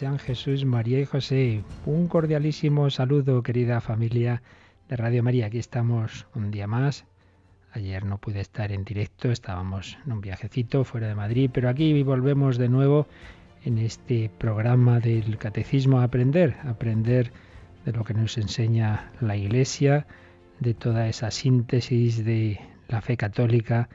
Sean Jesús, María y José. Un cordialísimo saludo, querida familia de Radio María. Aquí estamos un día más. Ayer no pude estar en directo, estábamos en un viajecito fuera de Madrid, pero aquí volvemos de nuevo en este programa del Catecismo a aprender, aprender de lo que nos enseña la Iglesia, de toda esa síntesis de la fe católica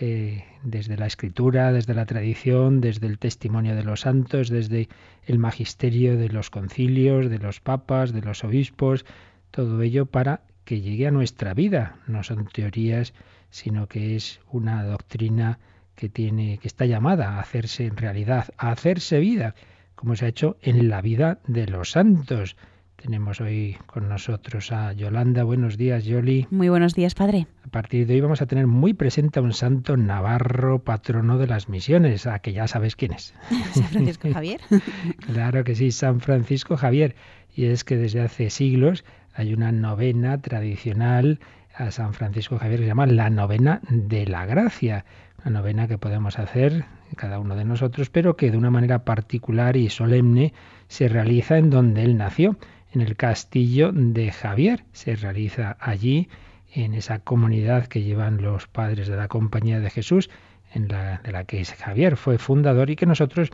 eh, desde la escritura, desde la tradición, desde el testimonio de los santos, desde el magisterio de los concilios, de los papas, de los obispos, todo ello para que llegue a nuestra vida. No son teorías, sino que es una doctrina que tiene, que está llamada a hacerse en realidad, a hacerse vida, como se ha hecho en la vida de los santos. Tenemos hoy con nosotros a Yolanda. Buenos días, Yoli. Muy buenos días, padre. A partir de hoy vamos a tener muy presente a un santo navarro, patrono de las misiones, a que ya sabes quién es. San Francisco Javier. claro que sí, San Francisco Javier. Y es que desde hace siglos hay una novena tradicional a San Francisco Javier que se llama la novena de la gracia. Una novena que podemos hacer cada uno de nosotros, pero que de una manera particular y solemne se realiza en donde él nació en el castillo de Javier. Se realiza allí, en esa comunidad que llevan los padres de la Compañía de Jesús, en la, de la que Javier fue fundador y que nosotros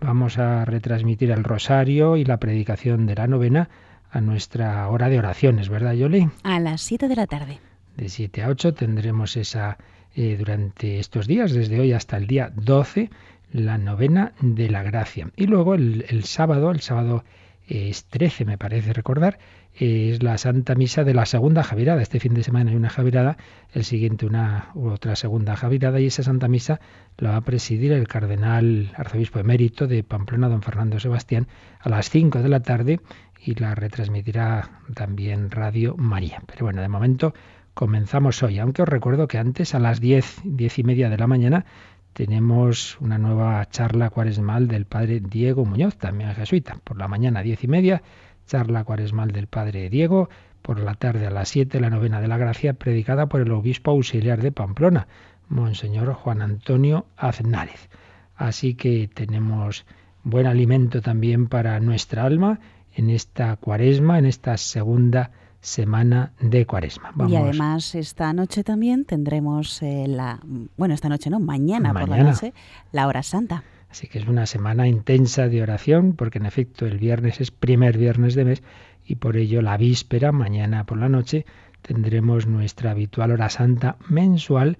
vamos a retransmitir el rosario y la predicación de la novena a nuestra hora de oraciones, ¿verdad, Yoli? A las 7 de la tarde. De 7 a 8 tendremos esa eh, durante estos días, desde hoy hasta el día 12, la novena de la gracia. Y luego el, el sábado, el sábado es 13, me parece recordar, es la Santa Misa de la segunda Javirada. Este fin de semana hay una Javirada, el siguiente una u otra segunda Javirada y esa Santa Misa la va a presidir el cardenal arzobispo emérito de Pamplona, don Fernando Sebastián, a las 5 de la tarde y la retransmitirá también Radio María. Pero bueno, de momento comenzamos hoy, aunque os recuerdo que antes a las 10, 10 y media de la mañana tenemos una nueva charla cuaresmal del padre Diego Muñoz, también jesuita. Por la mañana diez y media, charla cuaresmal del padre Diego. Por la tarde a las siete, la novena de la gracia, predicada por el obispo auxiliar de Pamplona, Monseñor Juan Antonio Aznárez. Así que tenemos buen alimento también para nuestra alma en esta cuaresma, en esta segunda semana de Cuaresma. Y además esta noche también tendremos eh, la, bueno, esta noche no, mañana, por la noche, la hora santa. Así que es una semana intensa de oración, porque en efecto el viernes es primer viernes de mes y por ello la víspera, mañana por la noche, tendremos nuestra habitual hora santa mensual,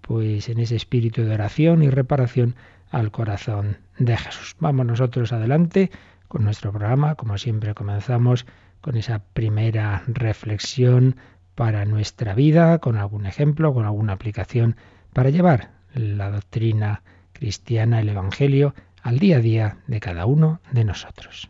pues en ese espíritu de oración y reparación al corazón de Jesús. Vamos nosotros adelante con nuestro programa, como siempre comenzamos con esa primera reflexión para nuestra vida, con algún ejemplo, con alguna aplicación para llevar la doctrina cristiana, el Evangelio, al día a día de cada uno de nosotros.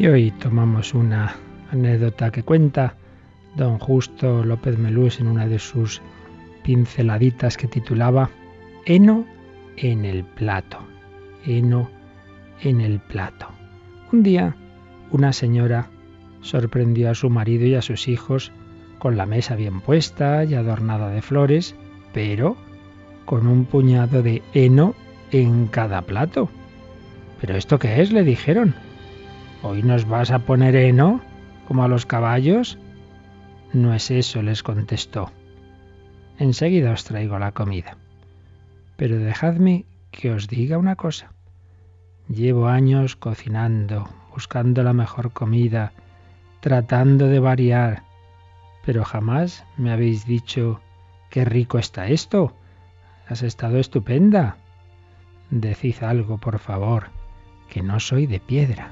Y hoy tomamos una anécdota que cuenta don Justo López Melús en una de sus pinceladitas que titulaba Heno en el plato. Heno en el plato. Un día, una señora sorprendió a su marido y a sus hijos con la mesa bien puesta y adornada de flores, pero con un puñado de heno en cada plato. ¿Pero esto qué es? le dijeron. ¿Hoy nos vas a poner heno, como a los caballos? No es eso, les contestó. Enseguida os traigo la comida. Pero dejadme que os diga una cosa. Llevo años cocinando, buscando la mejor comida, tratando de variar, pero jamás me habéis dicho qué rico está esto. Has estado estupenda. Decid algo, por favor, que no soy de piedra.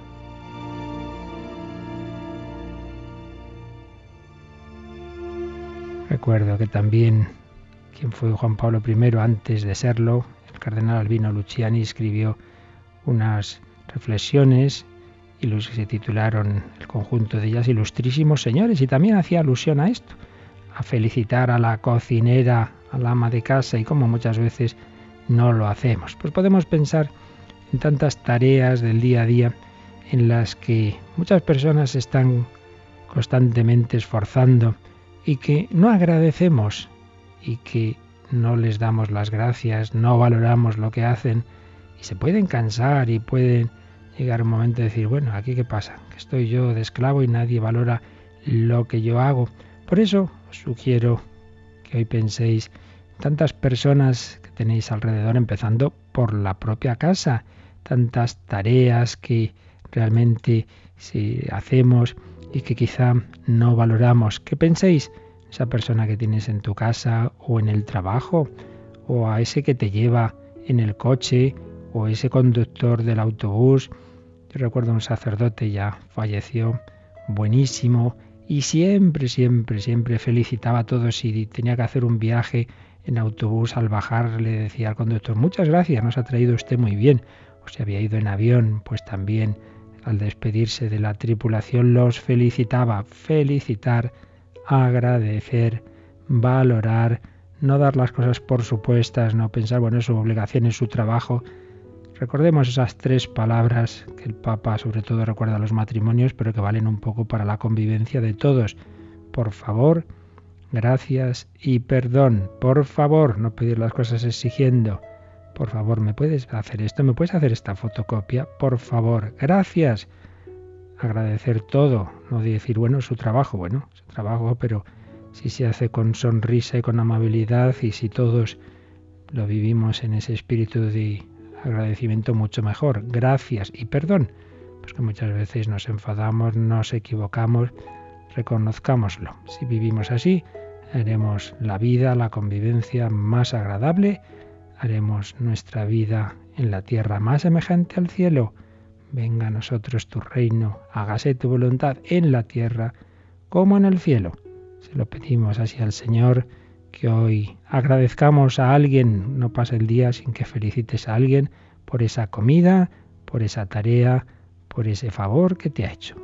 Recuerdo que también quien fue Juan Pablo I antes de serlo, el cardenal Albino Luciani escribió unas reflexiones y los que se titularon el conjunto de ellas Ilustrísimos Señores y también hacía alusión a esto, a felicitar a la cocinera, a la ama de casa y como muchas veces no lo hacemos. Pues podemos pensar en tantas tareas del día a día en las que muchas personas están constantemente esforzando y que no agradecemos y que no les damos las gracias, no valoramos lo que hacen y se pueden cansar y pueden llegar un momento de decir, bueno, aquí qué pasa, que estoy yo de esclavo y nadie valora lo que yo hago. Por eso os sugiero que hoy penséis tantas personas que tenéis alrededor, empezando por la propia casa, tantas tareas que realmente si hacemos y que quizá no valoramos. ¿Qué penséis? Esa persona que tienes en tu casa o en el trabajo, o a ese que te lleva en el coche, o ese conductor del autobús. Yo recuerdo un sacerdote ya falleció, buenísimo, y siempre, siempre, siempre felicitaba a todos si tenía que hacer un viaje en autobús al bajar le decía al conductor, muchas gracias, nos ha traído usted muy bien. O si había ido en avión, pues también al despedirse de la tripulación los felicitaba. Felicitar, agradecer, valorar, no dar las cosas por supuestas, no pensar, bueno, es su obligación, es su trabajo. Recordemos esas tres palabras que el Papa sobre todo recuerda a los matrimonios, pero que valen un poco para la convivencia de todos. Por favor, gracias y perdón. Por favor, no pedir las cosas exigiendo. Por favor, ¿me puedes hacer esto? ¿Me puedes hacer esta fotocopia? Por favor, gracias. Agradecer todo, no decir, bueno, su trabajo, bueno, su trabajo, pero si se hace con sonrisa y con amabilidad y si todos lo vivimos en ese espíritu de agradecimiento mucho mejor. Gracias y perdón, pues que muchas veces nos enfadamos, nos equivocamos, reconozcámoslo. Si vivimos así, haremos la vida, la convivencia más agradable haremos nuestra vida en la tierra más semejante al cielo. Venga a nosotros tu reino, hágase tu voluntad en la tierra como en el cielo. Se lo pedimos así al Señor, que hoy agradezcamos a alguien, no pase el día sin que felicites a alguien por esa comida, por esa tarea, por ese favor que te ha hecho.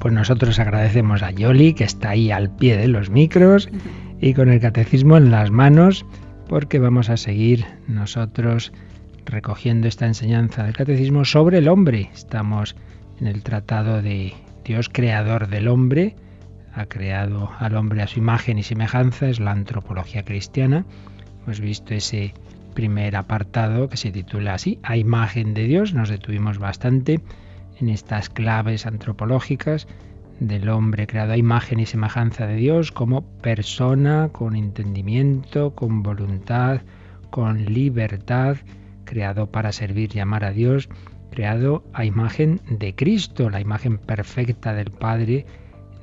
Pues nosotros agradecemos a Yoli, que está ahí al pie de los micros y con el catecismo en las manos, porque vamos a seguir nosotros recogiendo esta enseñanza del catecismo sobre el hombre. Estamos en el tratado de, Dios creador del hombre, ha creado al hombre a su imagen y semejanza, es la antropología cristiana. Hemos visto ese primer apartado que se titula así, a imagen de Dios. Nos detuvimos bastante en estas claves antropológicas del hombre creado a imagen y semejanza de Dios como persona, con entendimiento, con voluntad, con libertad, creado para servir y amar a Dios, creado a imagen de Cristo, la imagen perfecta del Padre,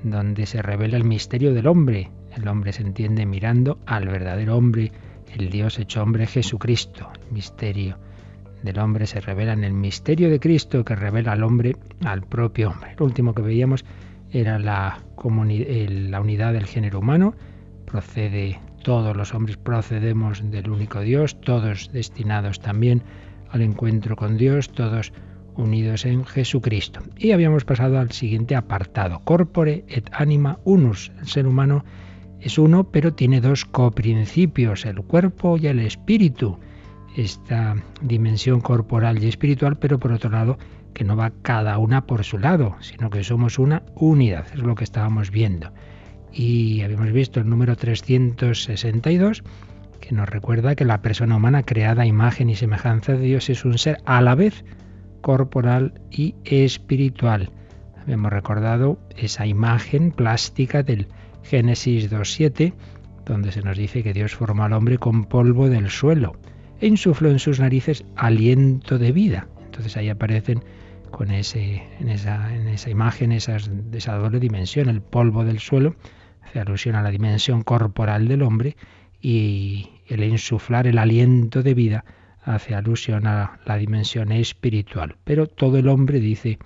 donde se revela el misterio del hombre. El hombre se entiende mirando al verdadero hombre el Dios hecho hombre Jesucristo. Misterio del hombre se revela en el misterio de Cristo que revela al hombre al propio hombre. Lo último que veíamos era la, la unidad del género humano. Procede, todos los hombres procedemos del único Dios, todos destinados también al encuentro con Dios, todos unidos en Jesucristo. Y habíamos pasado al siguiente apartado, corpore et anima unus. El ser humano es uno, pero tiene dos coprincipios, el cuerpo y el espíritu. Esta dimensión corporal y espiritual, pero por otro lado, que no va cada una por su lado, sino que somos una unidad, es lo que estábamos viendo. Y habíamos visto el número 362, que nos recuerda que la persona humana creada a imagen y semejanza de Dios es un ser a la vez corporal y espiritual. Habíamos recordado esa imagen plástica del Génesis 2.7, donde se nos dice que Dios formó al hombre con polvo del suelo e insufló en sus narices aliento de vida. Entonces ahí aparecen con ese, en, esa, en esa imagen esas, esa doble dimensión, el polvo del suelo, hace alusión a la dimensión corporal del hombre y el insuflar el aliento de vida hace alusión a la dimensión espiritual. Pero todo el hombre, dice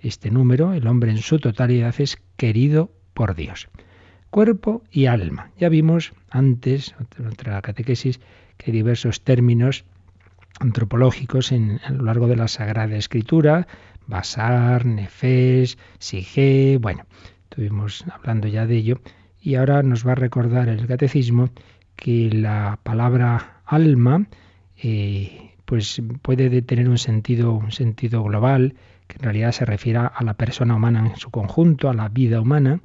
este número, el hombre en su totalidad es querido por Dios cuerpo y alma. Ya vimos antes, en otra catequesis, que diversos términos antropológicos en, a lo largo de la Sagrada Escritura, Basar, Nefes, Sige, bueno, estuvimos hablando ya de ello, y ahora nos va a recordar el catecismo que la palabra alma eh, pues puede tener un sentido, un sentido global, que en realidad se refiere a la persona humana en su conjunto, a la vida humana,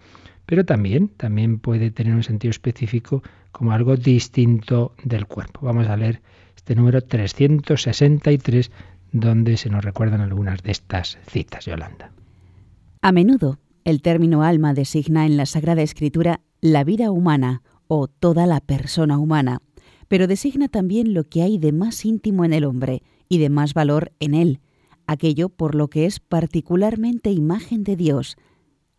pero también, también puede tener un sentido específico como algo distinto del cuerpo. Vamos a leer este número 363, donde se nos recuerdan algunas de estas citas, Yolanda. A menudo, el término alma designa en la Sagrada Escritura la vida humana o toda la persona humana, pero designa también lo que hay de más íntimo en el hombre y de más valor en él, aquello por lo que es particularmente imagen de Dios,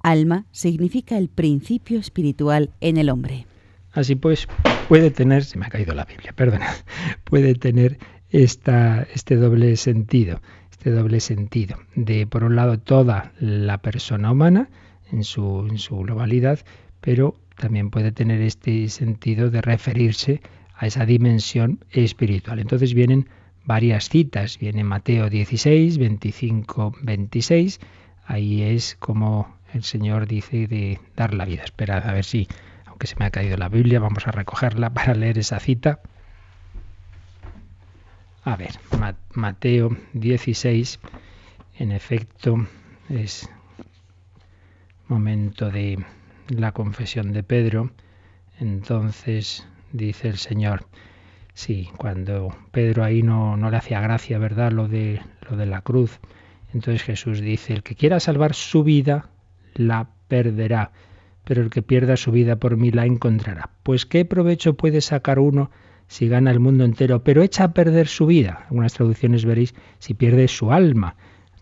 Alma significa el principio espiritual en el hombre. Así pues, puede tener, se me ha caído la Biblia, perdona, puede tener esta, este doble sentido, este doble sentido de, por un lado, toda la persona humana en su, en su globalidad, pero también puede tener este sentido de referirse a esa dimensión espiritual. Entonces vienen varias citas, viene Mateo 16, 25, 26, ahí es como el Señor dice de dar la vida. Esperad a ver si, aunque se me ha caído la Biblia, vamos a recogerla para leer esa cita. A ver, Mateo 16, en efecto, es momento de la confesión de Pedro. Entonces dice el Señor, sí, cuando Pedro ahí no, no le hacía gracia, ¿verdad? Lo de, lo de la cruz. Entonces Jesús dice, el que quiera salvar su vida, la perderá, pero el que pierda su vida por mí la encontrará. Pues qué provecho puede sacar uno si gana el mundo entero, pero echa a perder su vida. Algunas traducciones veréis si pierde su alma,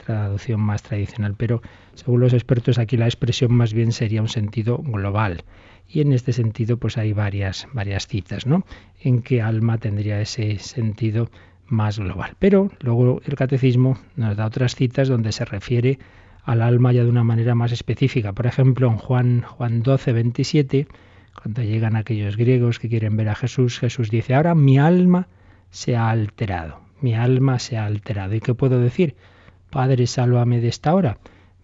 traducción más tradicional, pero según los expertos aquí la expresión más bien sería un sentido global. Y en este sentido pues hay varias, varias citas, ¿no? En que alma tendría ese sentido más global. Pero luego el catecismo nos da otras citas donde se refiere al alma ya de una manera más específica. Por ejemplo, en Juan, Juan 12, 27, cuando llegan aquellos griegos que quieren ver a Jesús, Jesús dice, ahora mi alma se ha alterado, mi alma se ha alterado. ¿Y qué puedo decir? Padre, sálvame de esta hora.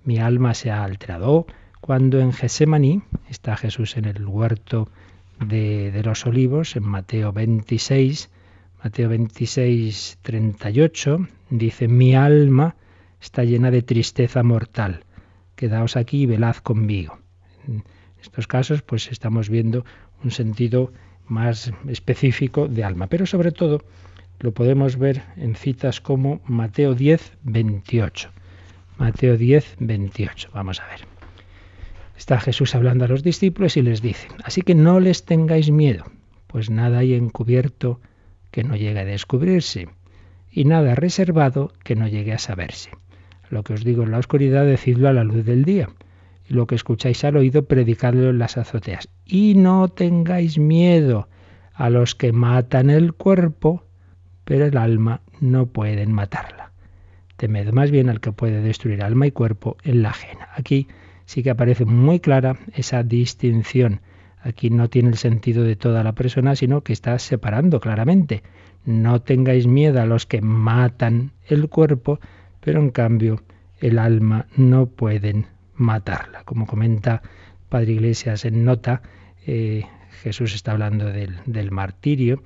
Mi alma se ha alterado. cuando en Gesemaní está Jesús en el huerto de, de los olivos, en Mateo 26, Mateo 26, 38, dice, mi alma está llena de tristeza mortal quedaos aquí y velad conmigo. En estos casos, pues estamos viendo un sentido más específico de alma, pero sobre todo lo podemos ver en citas como Mateo 10, 28. Mateo 10, 28. Vamos a ver. Está Jesús hablando a los discípulos y les dice, así que no les tengáis miedo, pues nada hay encubierto que no llegue a descubrirse, y nada reservado que no llegue a saberse. Lo que os digo en la oscuridad, decidlo a la luz del día, y lo que escucháis al oído, predicadlo en las azoteas. Y no tengáis miedo a los que matan el cuerpo, pero el alma no pueden matarla. Temed más bien al que puede destruir alma y cuerpo en la ajena. Aquí sí que aparece muy clara esa distinción. Aquí no tiene el sentido de toda la persona, sino que está separando claramente. No tengáis miedo a los que matan el cuerpo, pero en cambio el alma no pueden matarla. Como comenta Padre Iglesias en nota, eh, Jesús está hablando del, del martirio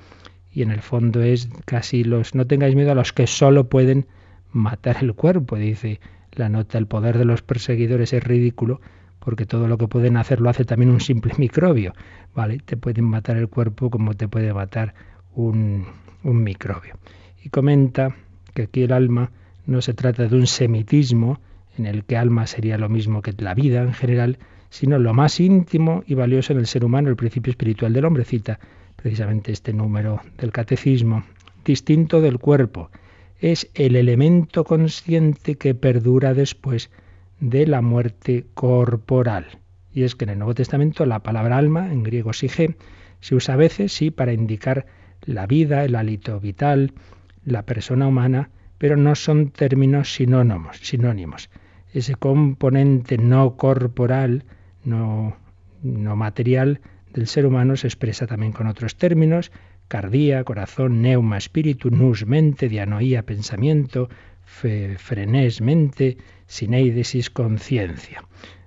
y en el fondo es casi los no tengáis miedo a los que solo pueden matar el cuerpo, dice la nota, el poder de los perseguidores es ridículo porque todo lo que pueden hacer lo hace también un simple microbio, ¿vale? Te pueden matar el cuerpo como te puede matar un, un microbio. Y comenta que aquí el alma no se trata de un semitismo en el que alma sería lo mismo que la vida en general, sino lo más íntimo y valioso en el ser humano, el principio espiritual del hombre, cita precisamente este número del catecismo, distinto del cuerpo. Es el elemento consciente que perdura después de la muerte corporal. Y es que en el Nuevo Testamento la palabra alma, en griego sige, se usa a veces, sí, para indicar la vida, el hálito vital, la persona humana, pero no son términos sinónimos. sinónimos. Ese componente no corporal, no, no material, del ser humano se expresa también con otros términos, cardía, corazón, neuma, espíritu, nus, mente, dianoía, pensamiento, fe, frenés, mente, sineidesis, conciencia.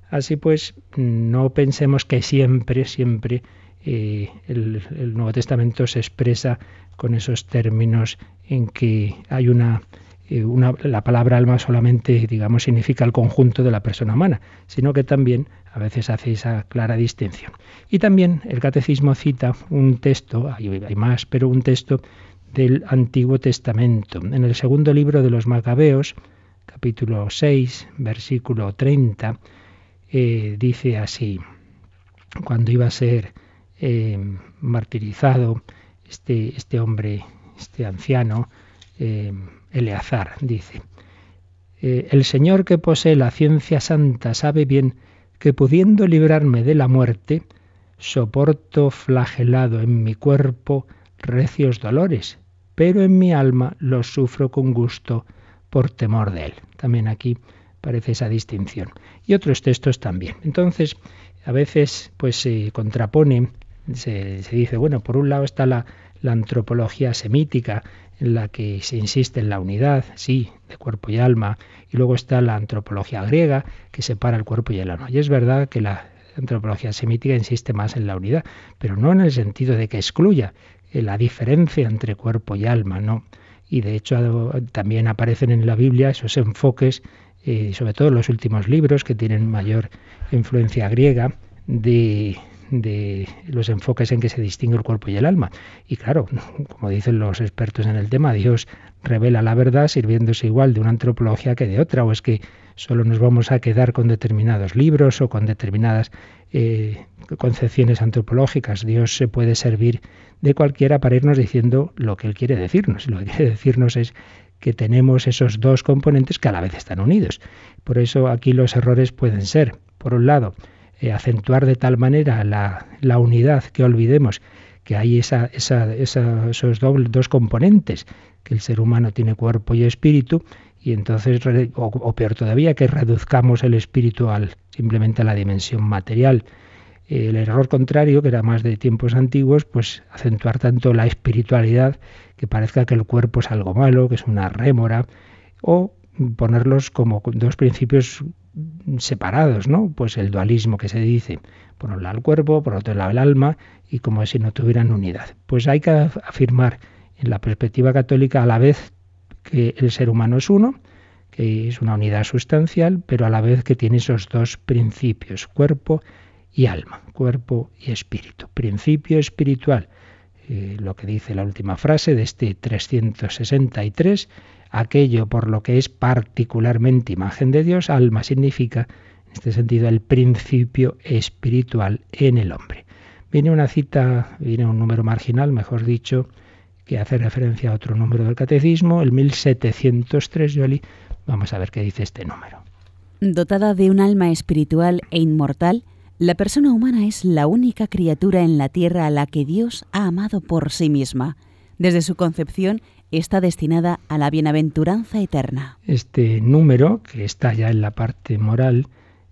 Así pues, no pensemos que siempre, siempre eh, el, el Nuevo Testamento se expresa con esos términos en que hay una eh, la palabra alma solamente, digamos, significa el conjunto de la persona humana, sino que también a veces hace esa clara distinción. Y también el catecismo cita un texto, hay, hay más, pero un texto del Antiguo Testamento. En el segundo libro de los Macabeos, capítulo 6, versículo 30, eh, dice así, cuando iba a ser eh, martirizado este, este hombre, este anciano, Eleazar dice, eh, el Señor que posee la ciencia santa sabe bien que pudiendo librarme de la muerte, soporto flagelado en mi cuerpo recios dolores, pero en mi alma los sufro con gusto por temor de él. También aquí parece esa distinción. Y otros textos también. Entonces, a veces pues se contrapone, se, dice, bueno, por un lado está la, la antropología semítica, en la que se insiste en la unidad, sí, de cuerpo y alma, y luego está la antropología griega, que separa el cuerpo y el alma. Y es verdad que la antropología semítica insiste más en la unidad, pero no en el sentido de que excluya eh, la diferencia entre cuerpo y alma, no. Y de hecho también aparecen en la Biblia esos enfoques, eh, sobre todo en los últimos libros que tienen mayor influencia griega, de, de los enfoques en que se distingue el cuerpo y el alma. Y claro, como dicen los expertos en el tema, Dios revela la verdad sirviéndose igual de una antropología que de otra, o es que solo nos vamos a quedar con determinados libros o con determinadas eh, concepciones antropológicas. Dios se puede servir de cualquiera para irnos diciendo lo que Él quiere decirnos. Y lo que quiere decirnos es que tenemos esos dos componentes que a la vez están unidos. Por eso aquí los errores pueden ser, por un lado, eh, acentuar de tal manera la, la, unidad que olvidemos que hay esa, esa, esos dobles, dos componentes, que el ser humano tiene cuerpo y espíritu, y entonces, o, peor todavía, que reduzcamos el espíritu al, simplemente a la dimensión material. El error contrario, que era más de tiempos antiguos, pues acentuar tanto la espiritualidad que parezca que el cuerpo es algo malo, que es una rémora, o ponerlos como dos principios separados, ¿no? Pues el dualismo que se dice, por un lado el cuerpo, por otro lado el alma, y como si no tuvieran unidad. Pues hay que afirmar en la perspectiva católica a la vez que el ser humano es uno, que es una unidad sustancial, pero a la vez que tiene esos dos principios, cuerpo y alma, cuerpo y espíritu. Principio espiritual, eh, lo que dice la última frase de este 363, aquello por lo que es particularmente imagen de Dios, alma significa, en este sentido, el principio espiritual en el hombre. Viene una cita, viene un número marginal, mejor dicho, que hace referencia a otro número del catecismo, el 1703, Yoli, Vamos a ver qué dice este número. Dotada de un alma espiritual e inmortal, la persona humana es la única criatura en la tierra a la que Dios ha amado por sí misma. Desde su concepción está destinada a la bienaventuranza eterna. Este número, que está ya en la parte moral,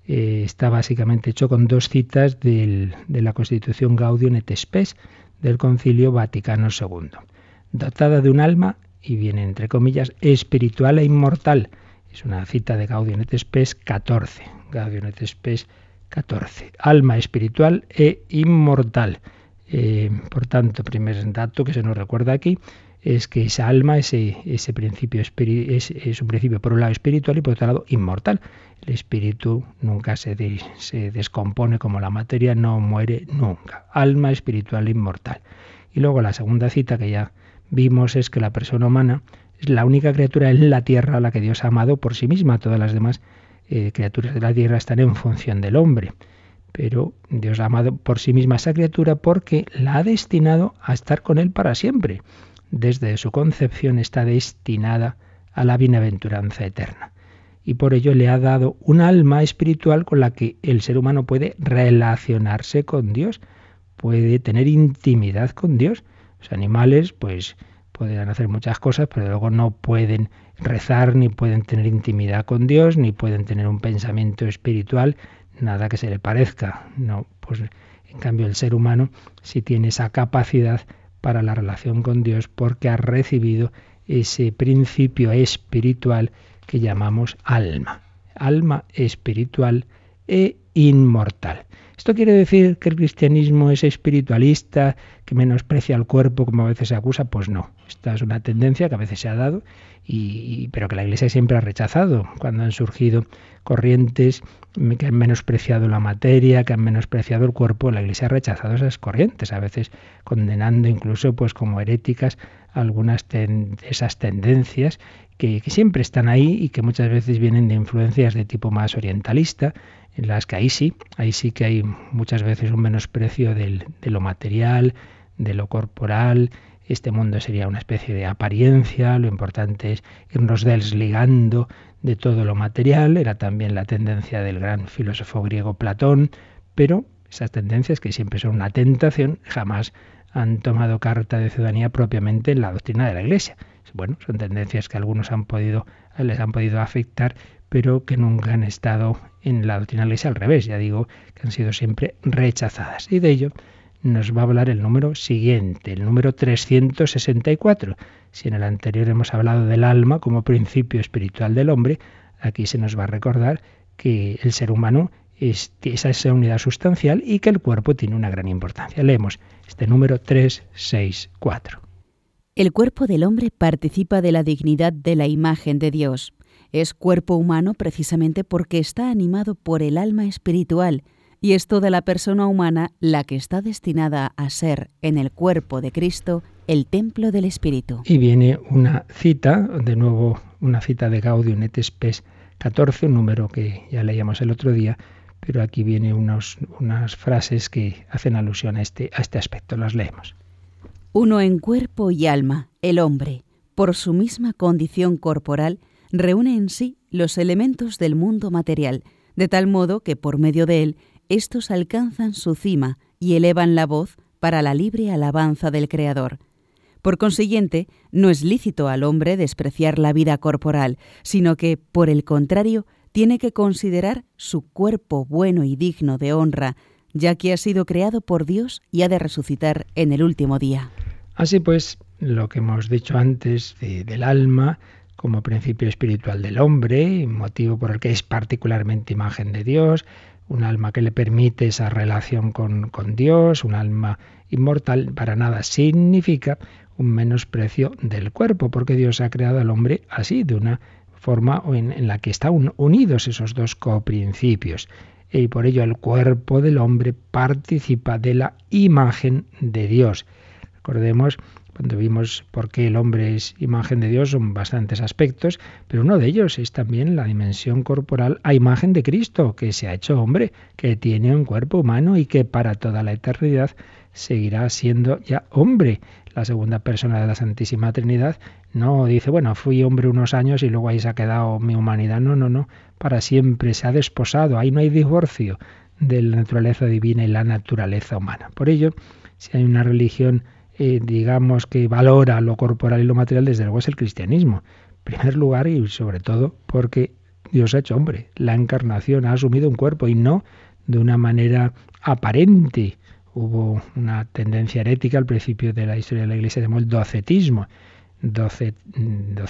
eh, está básicamente hecho con dos citas de la Constitución Gaudium et Spes del Concilio Vaticano II. Dotada de un alma, y viene entre comillas, espiritual e inmortal, es una cita de Gaudium et Spes 14. Gaudium et Spes 14. Alma espiritual e inmortal. Eh, por tanto, primer dato que se nos recuerda aquí es que esa alma, ese, principio es, es, un principio por un lado espiritual y por otro lado inmortal. El espíritu nunca se, descompone como la materia, no muere nunca. Alma espiritual inmortal. Y luego la segunda cita que ya vimos es que la persona humana es la única criatura en la tierra a la que Dios ha amado por sí misma. Todas las demás eh, criaturas de la tierra están en función del hombre. Pero Dios ha amado por sí misma a esa criatura porque la ha destinado a estar con Él para siempre. Desde su concepción está destinada a la bienaventuranza eterna. Y por ello le ha dado un alma espiritual con la que el ser humano puede relacionarse con Dios, puede tener intimidad con Dios. Los animales, pues, pueden hacer muchas cosas, pero luego no pueden rezar, ni pueden tener intimidad con Dios, ni pueden tener un pensamiento espiritual, nada que se le parezca. No, pues en cambio el ser humano sí tiene esa capacidad para la relación con Dios porque ha recibido ese principio espiritual que llamamos alma. Alma espiritual e inmortal. ¿Esto quiere decir que el cristianismo es espiritualista, que menosprecia al cuerpo como a veces se acusa? Pues no. Esta es una tendencia que a veces se ha dado, y, pero que la Iglesia siempre ha rechazado. Cuando han surgido corrientes que han menospreciado la materia, que han menospreciado el cuerpo, la Iglesia ha rechazado esas corrientes, a veces condenando incluso pues como heréticas algunas de esas tendencias que, siempre están ahí y que muchas veces vienen de influencias de tipo más orientalista, en las que ahí sí, ahí sí que hay muchas veces un menosprecio del, de lo material, de lo corporal, este mundo sería una especie de apariencia, lo importante es irnos desligando de todo lo material, era también la tendencia del gran filósofo griego Platón, pero esas tendencias que siempre son una tentación jamás han tomado carta de ciudadanía propiamente en la doctrina de la Iglesia. Bueno, son tendencias que algunos han podido, les han podido afectar, pero que nunca han estado en la doctrina de Iglesia al revés, ya digo, que han sido siempre rechazadas. Y de ello nos va a hablar el número siguiente, el número 364. Si en el anterior hemos hablado del alma como principio espiritual del hombre, aquí se nos va a recordar que el ser humano es esa unidad sustancial y que el cuerpo tiene una gran importancia. Leemos este número 364. El cuerpo del hombre participa de la dignidad de la imagen de Dios. Es cuerpo humano precisamente porque está animado por el alma espiritual y es toda la persona humana la que está destinada a ser en el cuerpo de Cristo el templo del Espíritu. Y viene una cita, de nuevo una cita de Gaudium et Spes 14, un número que ya leíamos el otro día, pero aquí viene unos, unas frases que hacen alusión a este, a este aspecto. Las leemos. Uno en cuerpo y alma, el hombre, por su misma condición corporal, reúne en sí los elementos del mundo material, de tal modo que por medio de él estos alcanzan su cima y elevan la voz para la libre alabanza del Creador. Por consiguiente, no es lícito al hombre despreciar la vida corporal, sino que, por el contrario, tiene que considerar su cuerpo bueno y digno de honra, ya que ha sido creado por Dios y ha de resucitar en el último día. Así pues, lo que hemos dicho antes del alma como principio espiritual del hombre, motivo por el que es particularmente imagen de Dios, un alma que le permite esa relación con, con Dios, un alma inmortal, para nada significa un menosprecio del cuerpo, porque Dios ha creado al hombre así, de una forma en, la que están unidos esos dos coprincipios. Y por ello el cuerpo del hombre participa de la imagen de Dios. Recordemos cuando vimos por qué el hombre es imagen de Dios, son bastantes aspectos, pero uno de ellos es también la dimensión corporal a imagen de Cristo, que se ha hecho hombre, que tiene un cuerpo humano y que para toda la eternidad seguirá siendo ya hombre. La segunda persona de la Santísima Trinidad no dice, bueno, fui hombre unos años y luego ahí se ha quedado mi humanidad. No, no, no, para siempre se ha desposado, ahí no hay divorcio de la naturaleza divina y la naturaleza humana. Por ello, si hay una religión eh, digamos, que valora lo corporal y lo material, desde luego es el cristianismo. En primer lugar y sobre todo porque Dios ha hecho hombre. La encarnación ha asumido un cuerpo y no de una manera aparente. Hubo una tendencia herética al principio de la historia de la Iglesia, llamó el docetismo, Doce,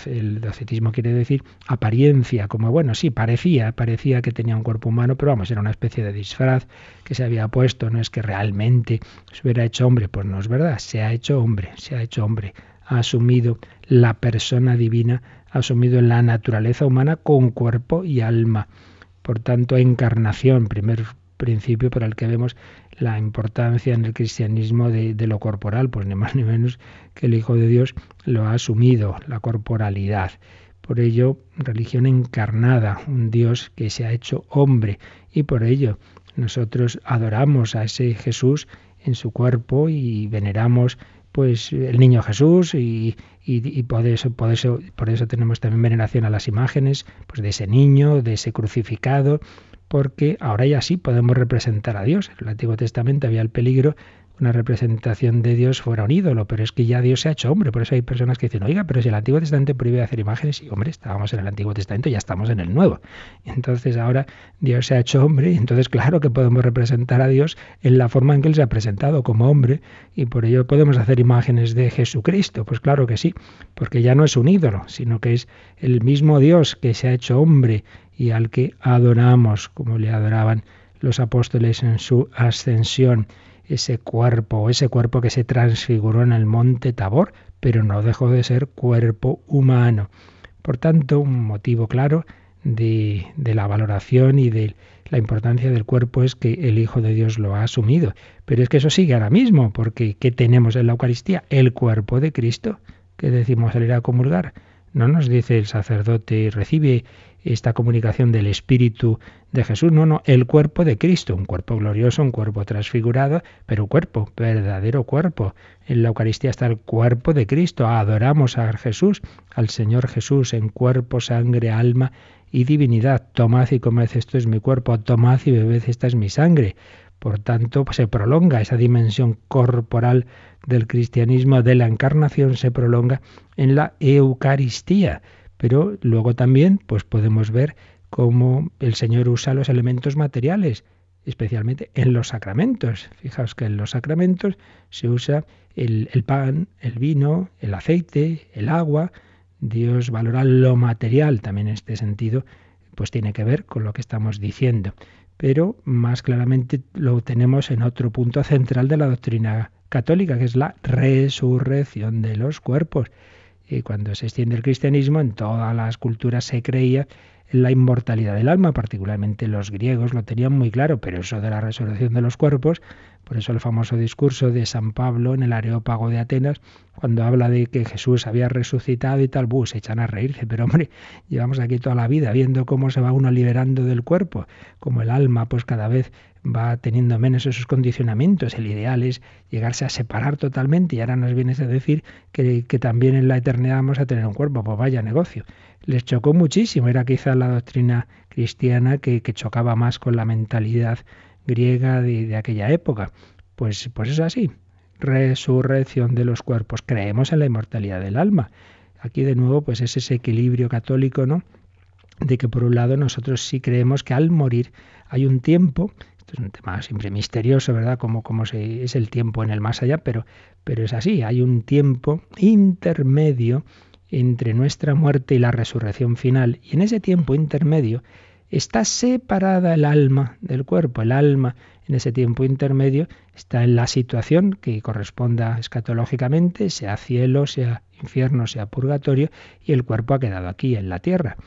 el docetismo quiere decir apariencia, como bueno, sí, parecía, parecía que tenía un cuerpo humano, pero vamos, era una especie de disfraz que se había puesto, no es que realmente se hubiera hecho hombre, pues no es verdad, se ha hecho hombre, se ha hecho hombre, ha asumido la persona divina, ha asumido la naturaleza humana con cuerpo y alma. Por tanto, encarnación, primer principio por el que vemos la importancia en el cristianismo de, lo corporal, pues ni más ni menos que el Hijo de Dios lo ha asumido, la corporalidad. Por ello, religión encarnada, un Dios que se ha hecho hombre, y por ello nosotros adoramos a ese Jesús en su cuerpo y veneramos pues el niño Jesús y, por, eso, por, eso, por eso tenemos también veneración a las imágenes pues de ese niño, de ese crucificado, porque ahora ya sí podemos representar a Dios. En el Antiguo Testamento había el peligro una representación de Dios fuera un ídolo, pero es que ya Dios se ha hecho hombre. Por eso hay personas que dicen, oiga, pero si el Antiguo Testamento prohíbe hacer imágenes, y hombre, estábamos en el Antiguo Testamento, ya estamos en el Nuevo. Entonces ahora Dios se ha hecho hombre, y entonces claro que podemos representar a Dios en la forma en que Él se ha presentado como hombre, y por ello podemos hacer imágenes de Jesucristo. Pues claro que sí, porque ya no es un ídolo, sino que es el mismo Dios que se ha hecho hombre y al que adoramos, como le adoraban los apóstoles en su ascensión, ese cuerpo, ese cuerpo que se transfiguró en el monte Tabor, pero no dejó de ser cuerpo humano. Por tanto, un motivo claro de, de, la valoración y de la importancia del cuerpo es que el Hijo de Dios lo ha asumido. Pero es que eso sigue ahora mismo, porque ¿qué tenemos en la Eucaristía? El cuerpo de Cristo, que decimos al ir a comulgar. No nos dice el sacerdote, recibe esta comunicación del Espíritu de Jesús, no, no, el cuerpo de Cristo, un cuerpo glorioso, un cuerpo transfigurado, pero cuerpo, verdadero cuerpo. En la Eucaristía está el cuerpo de Cristo, adoramos a Jesús, al Señor Jesús, en cuerpo, sangre, alma y divinidad. Tomad y comed, esto es mi cuerpo, tomad y bebed, esta es mi sangre. Por tanto, se prolonga esa dimensión corporal del cristianismo, de la encarnación, se prolonga en la Eucaristía. Pero luego también pues podemos ver cómo el Señor usa los elementos materiales, especialmente en los sacramentos. Fijaos que en los sacramentos se usa el, el pan, el vino, el aceite, el agua. Dios valora lo material también en este sentido, pues tiene que ver con lo que estamos diciendo. Pero más claramente lo tenemos en otro punto central de la doctrina católica, que es la resurrección de los cuerpos. Y cuando se extiende el cristianismo, en todas las culturas se creía en la inmortalidad del alma, particularmente los griegos lo tenían muy claro, pero eso de la resurrección de los cuerpos, por eso el famoso discurso de San Pablo en el Areópago de Atenas, cuando habla de que Jesús había resucitado y tal, se echan a reírse, pero hombre, llevamos aquí toda la vida viendo cómo se va uno liberando del cuerpo, como el alma pues cada vez va teniendo menos esos condicionamientos. El ideal es llegarse a separar totalmente y ahora nos vienes a decir que, también en la eternidad vamos a tener un cuerpo. Pues vaya negocio. Les chocó muchísimo. Era quizá la doctrina cristiana que, chocaba más con la mentalidad griega de, aquella época. Pues, pues es así. Resurrección de los cuerpos. Creemos en la inmortalidad del alma. Aquí de nuevo pues es ese equilibrio católico, ¿no? De que por un lado nosotros sí creemos que al morir hay un tiempo es un tema siempre misterioso, ¿verdad? Como, se, es el tiempo en el más allá, pero, pero es así, hay un tiempo intermedio entre nuestra muerte y la resurrección final. Y en ese tiempo intermedio está separada el alma del cuerpo. El alma en ese tiempo intermedio está en la situación que corresponda escatológicamente, sea cielo, sea infierno, sea purgatorio, y el cuerpo ha quedado aquí en la tierra.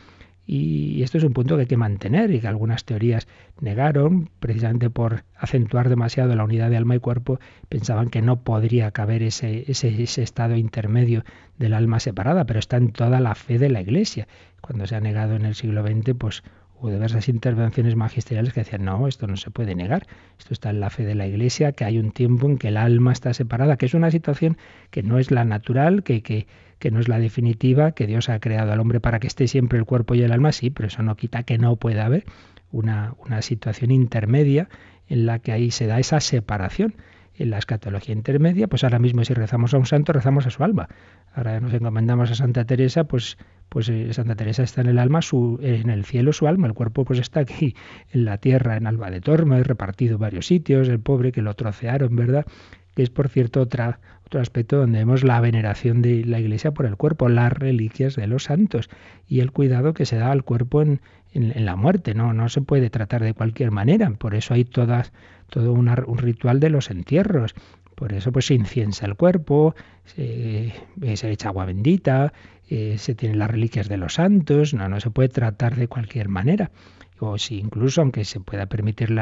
Y esto es un punto que hay que mantener y que algunas teorías negaron, precisamente por acentuar demasiado la unidad de alma y cuerpo, pensaban que no podría caber ese, ese, ese estado intermedio del alma separada, pero está en toda la fe de la Iglesia. Cuando se ha negado en el siglo XX, pues hubo diversas intervenciones magisteriales que decían, no, esto no se puede negar, esto está en la fe de la Iglesia, que hay un tiempo en que el alma está separada, que es una situación que no es la natural, que, que, que no es la definitiva, que Dios ha creado al hombre para que esté siempre el cuerpo y el alma, sí, pero eso no quita que no pueda haber una, una situación intermedia en la que ahí se da esa separación. En la escatología intermedia, pues ahora mismo si rezamos a un santo, rezamos a su alma. Ahora nos encomendamos a Santa Teresa, pues, pues eh, Santa Teresa está en el alma, su, en el cielo su alma, el cuerpo pues está aquí en la tierra, en Alba de Tormes, repartido en varios sitios, el pobre que lo trocearon, ¿verdad? Que es por cierto otra otro aspecto donde vemos la veneración de la Iglesia por el cuerpo, las reliquias de los santos y el cuidado que se da al cuerpo en, en, la muerte. No, no se puede tratar de cualquier manera. Por eso hay todas, todo un ritual de los entierros. Por eso pues se inciensa el cuerpo, se, eh, se echa agua bendita, eh, se tienen las reliquias de los santos. No, no se puede tratar de cualquier manera. O si incluso, aunque se pueda permitir eh,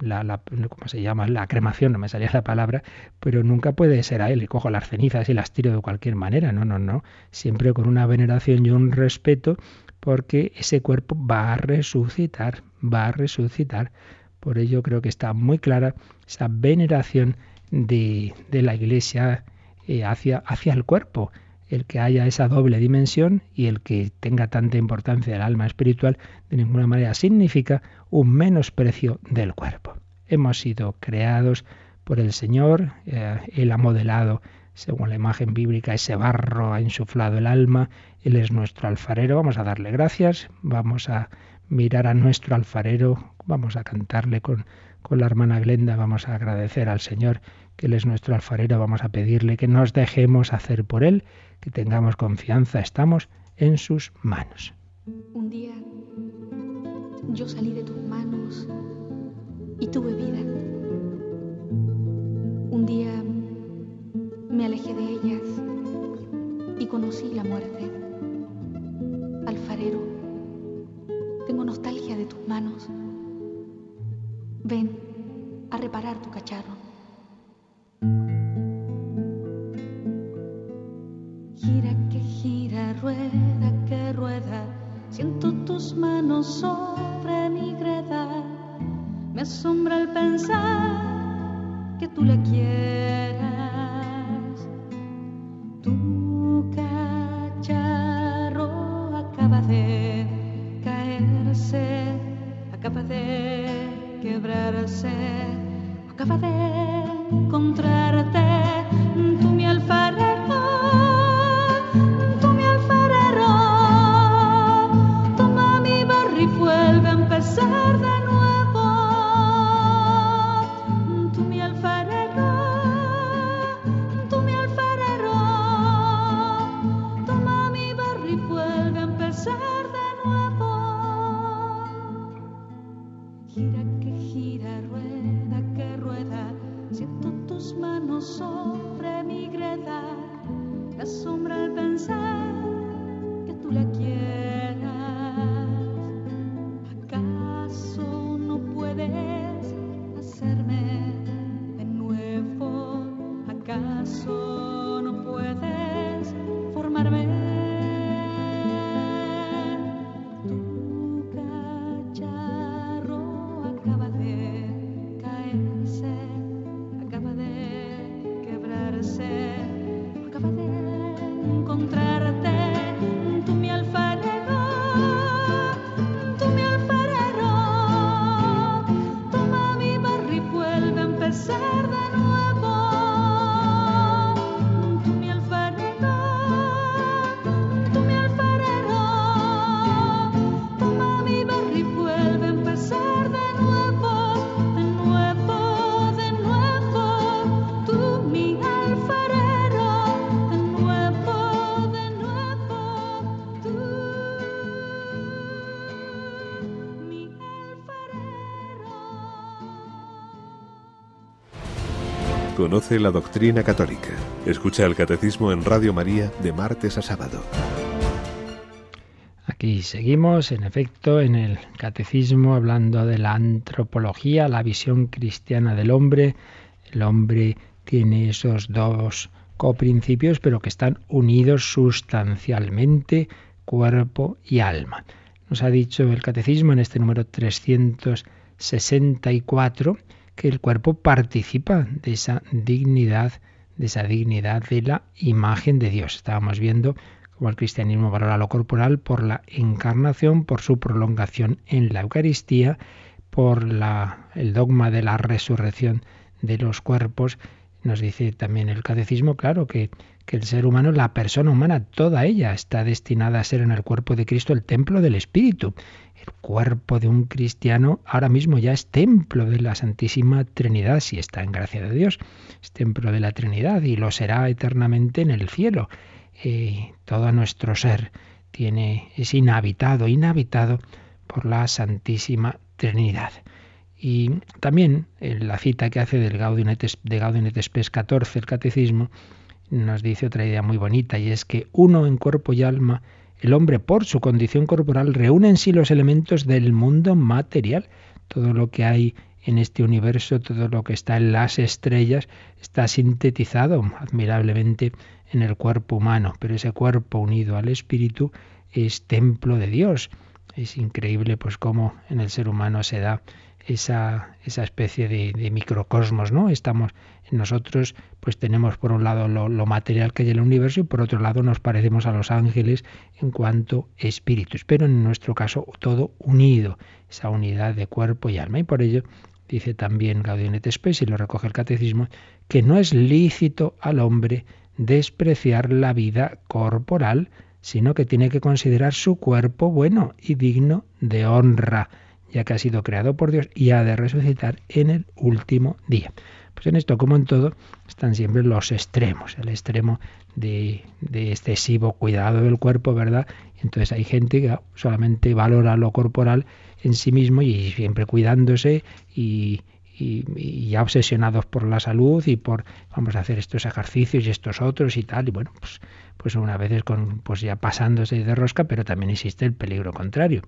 la, la, ¿cómo se llama? La cremación, no me salía la palabra, pero nunca puede ser a él y cojo las cenizas y las tiro de cualquier manera, no, no, no, siempre con una veneración y un respeto porque ese cuerpo va a resucitar, va a resucitar. Por ello creo que está muy clara esa veneración de, la Iglesia eh, hacia, hacia el cuerpo el que haya esa doble dimensión y el que tenga tanta importancia el alma espiritual de ninguna manera significa un menosprecio del cuerpo. Hemos sido creados por el Señor, eh, Él ha modelado, según la imagen bíblica, ese barro, ha insuflado el alma, Él es nuestro alfarero, vamos a darle gracias, vamos a mirar a nuestro alfarero, vamos a cantarle con, con la hermana Glenda, vamos a agradecer al Señor que Él es nuestro alfarero, vamos a pedirle que nos dejemos hacer por Él, que tengamos confianza, estamos en sus manos. Un día yo salí de tus manos y tuve vida. Un día me alejé de ellas y conocí la muerte. Alfarero, tus manos. Ven a reparar tu cacharro. Gira que gira, rueda que rueda, siento tus manos sobre mi greda. Me asombra el pensar que tú la quieras. Conoce la doctrina católica. Escucha el catecismo en Radio María de martes a sábado. aquí seguimos, en efecto, en el catecismo hablando de la antropología, la visión cristiana del hombre. El hombre tiene esos dos coprincipios, pero que están unidos sustancialmente, cuerpo y alma. Nos ha dicho el catecismo en este número 364 que el cuerpo participa de esa dignidad, de esa dignidad de la imagen de Dios. Estábamos viendo cómo el cristianismo valora lo corporal por la encarnación, por su prolongación en la Eucaristía, por el dogma de la resurrección de los cuerpos. Nos dice también el catecismo, claro, que el ser humano, la persona humana, toda ella está destinada a ser en el cuerpo de Cristo el templo del Espíritu. El cuerpo de un cristiano ahora mismo ya es templo de la Santísima Trinidad, si está en gracia de Dios, es templo de la Trinidad y lo será eternamente en el cielo. Todo nuestro ser tiene, es inhabitado, inhabitado por la Santísima Trinidad. Y también en la cita que hace del Gaudium de Gaudium et Spes 14, el Catecismo, nos dice otra idea muy bonita, y es que uno en cuerpo y alma el hombre, por su condición corporal, reúne en sí los elementos del mundo material. Todo lo que hay en este universo, todo lo que está en las estrellas, está sintetizado admirablemente en el cuerpo humano, pero ese cuerpo unido al espíritu es templo de Dios. Es increíble pues cómo en el ser humano se da esa, esa especie de, microcosmos, ¿no? Estamos nosotros, pues tenemos por un lado lo, material que hay en el universo y por otro lado nos parecemos a los ángeles en cuanto espíritus, pero en nuestro caso todo unido, esa unidad de cuerpo y alma. Y por ello dice también Gaudium et Spes, y lo recoge el catecismo, que no es lícito al hombre despreciar la vida corporal, sino que tiene que considerar su cuerpo bueno y digno de honra ya que ha sido creado por Dios y ha de resucitar en el último día. Pues en esto, como en todo, están siempre los extremos, el extremo de, excesivo cuidado del cuerpo, ¿verdad? Entonces hay gente que solamente valora lo corporal en sí mismo y siempre cuidándose y, ya obsesionados por la salud y por vamos a hacer estos ejercicios y estos otros y tal y bueno pues pues una vez con pues ya pasándose de rosca pero también existe el peligro contrario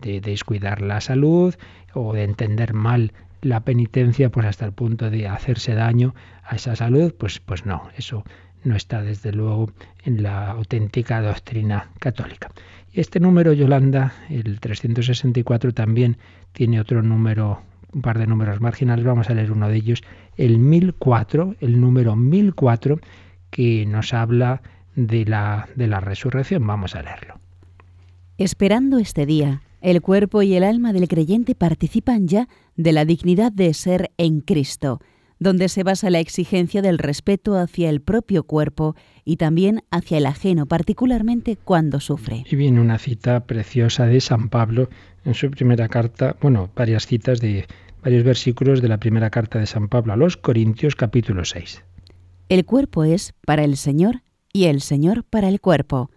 de descuidar la salud o de entender mal la penitencia pues hasta el punto de hacerse daño a esa salud pues pues no eso no está desde luego en la auténtica doctrina católica. Y este número, Yolanda, el 364, también tiene otro número un par de números marginales, vamos a leer uno de ellos, el 1004, el número 1004, que nos habla de la, de la resurrección. Vamos a leerlo. Esperando este día, el cuerpo y el alma del creyente participan ya de la dignidad de ser en Cristo, donde se basa la exigencia del respeto hacia el propio cuerpo y también hacia el ajeno, particularmente cuando sufre. Y viene una cita preciosa de San Pablo en su primera carta, bueno, varias citas de varios versículos de la primera carta de San Pablo a los Corintios capítulo 6. El cuerpo es para el Señor y el Señor para el cuerpo.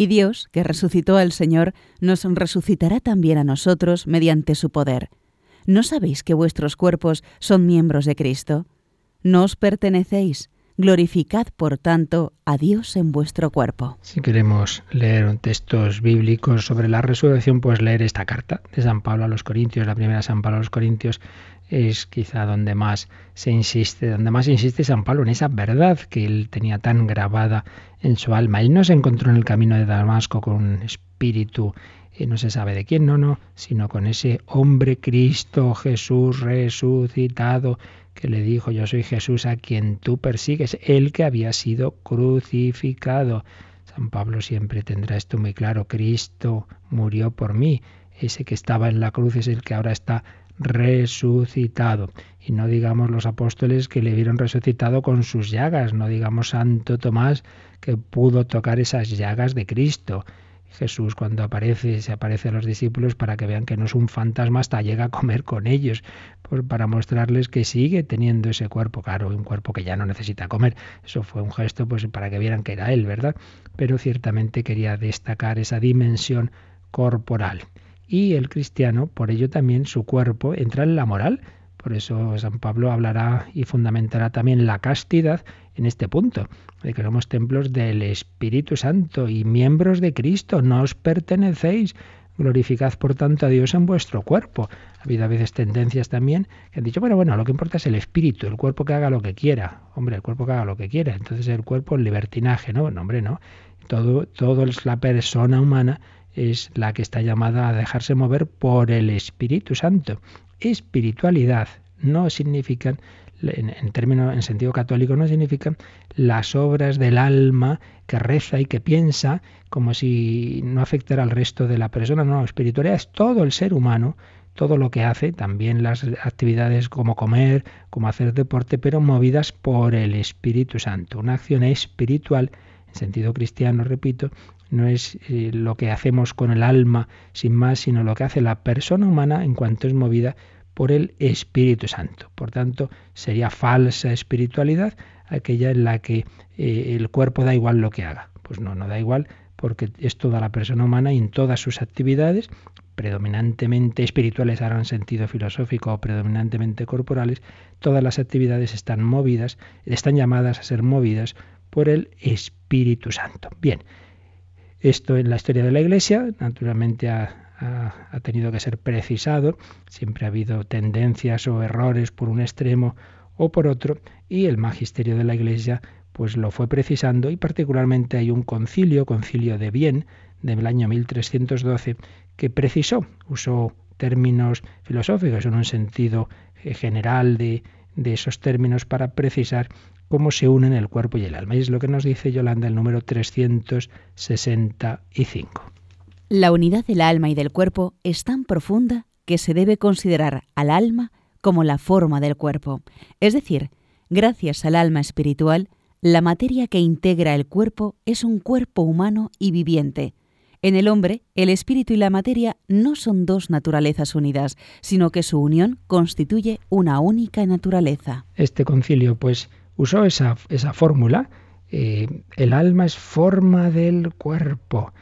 Y Dios, que resucitó al Señor, nos resucitará también a nosotros mediante su poder. ¿No sabéis que vuestros cuerpos son miembros de Cristo? No os pertenecéis, Glorificad, por tanto, a Dios en vuestro cuerpo. Si queremos leer textos bíblicos sobre la resurrección, pues leer esta carta de San Pablo a los Corintios, la primera de San Pablo a los Corintios, es quizá donde más se insiste, donde más insiste San Pablo en esa verdad que él tenía tan grabada en su alma. Él no se encontró en el camino de Damasco con un espíritu y no se sabe de quién, no, no, sino con ese hombre Cristo Jesús resucitado que le dijo, yo soy Jesús a quien tú persigues, el que había sido crucificado. San Pablo siempre tendrá esto muy claro, Cristo murió por mí, ese que estaba en la cruz es el que ahora está resucitado. Y no digamos los apóstoles que le vieron resucitado con sus llagas, no digamos Santo Tomás que pudo tocar esas llagas de Cristo. Jesús cuando aparece, se aparece a los discípulos para que vean que no es un fantasma, hasta llega a comer con ellos, para mostrarles que sigue teniendo ese cuerpo, claro, un cuerpo que ya no necesita comer. Eso fue un gesto pues para que vieran que era él, ¿verdad? Pero ciertamente quería destacar esa dimensión corporal. Y el cristiano, por ello también su cuerpo entra en la moral. Por eso San Pablo hablará y fundamentará también la castidad en este punto, de que somos templos del Espíritu Santo y miembros de Cristo, no os pertenecéis. Glorificad, por tanto, a Dios en vuestro cuerpo. Ha habido a veces tendencias también que han dicho, bueno, bueno, lo que importa es el espíritu, el cuerpo que haga lo que quiera. Hombre, el cuerpo que haga lo que quiera. Entonces el cuerpo es libertinaje, ¿no? No, hombre, no. Todo, todo es la persona humana es la que está llamada a dejarse mover por el Espíritu Santo. Espiritualidad no significan en, términos, en sentido católico, no significan las obras del alma que reza y que piensa como si no afectara al resto de la persona. No, espiritualidad es todo el ser humano, todo lo que hace, también las actividades como comer, como hacer deporte, pero movidas por el Espíritu Santo. Una acción espiritual, en sentido cristiano, repito, no es eh, lo que hacemos con el alma sin más, sino lo que hace la persona humana en cuanto es movida por el Espíritu Santo. Por tanto, sería falsa espiritualidad aquella en la que eh, el cuerpo da igual lo que haga. Pues no, no da igual porque es toda la persona humana y en todas sus actividades, predominantemente espirituales ahora en sentido filosófico o predominantemente corporales, todas las actividades están movidas, están llamadas a ser movidas por el Espíritu Santo. Bien, esto en la historia de la Iglesia, naturalmente ha, ha, tenido que ser precisado, siempre ha habido tendencias o errores por un extremo o por otro, y el magisterio de la Iglesia pues lo fue precisando y particularmente hay un concilio, concilio de bien, del año 1312, que precisó, usó términos filosóficos en un sentido eh, general de, de esos términos para precisar cómo se unen el cuerpo y el alma. Y es lo que nos dice Yolanda el número 365. La unidad del alma y del cuerpo es tan profunda que se debe considerar al alma como la forma del cuerpo. Es decir, gracias al alma espiritual, la materia que integra el cuerpo es un cuerpo humano y viviente. En el hombre, el espíritu y la materia no son dos naturalezas unidas, sino que su unión constituye una única naturaleza. Este concilio, pues, usó esa, esa fórmula. Eh, el alma es forma del cuerpo.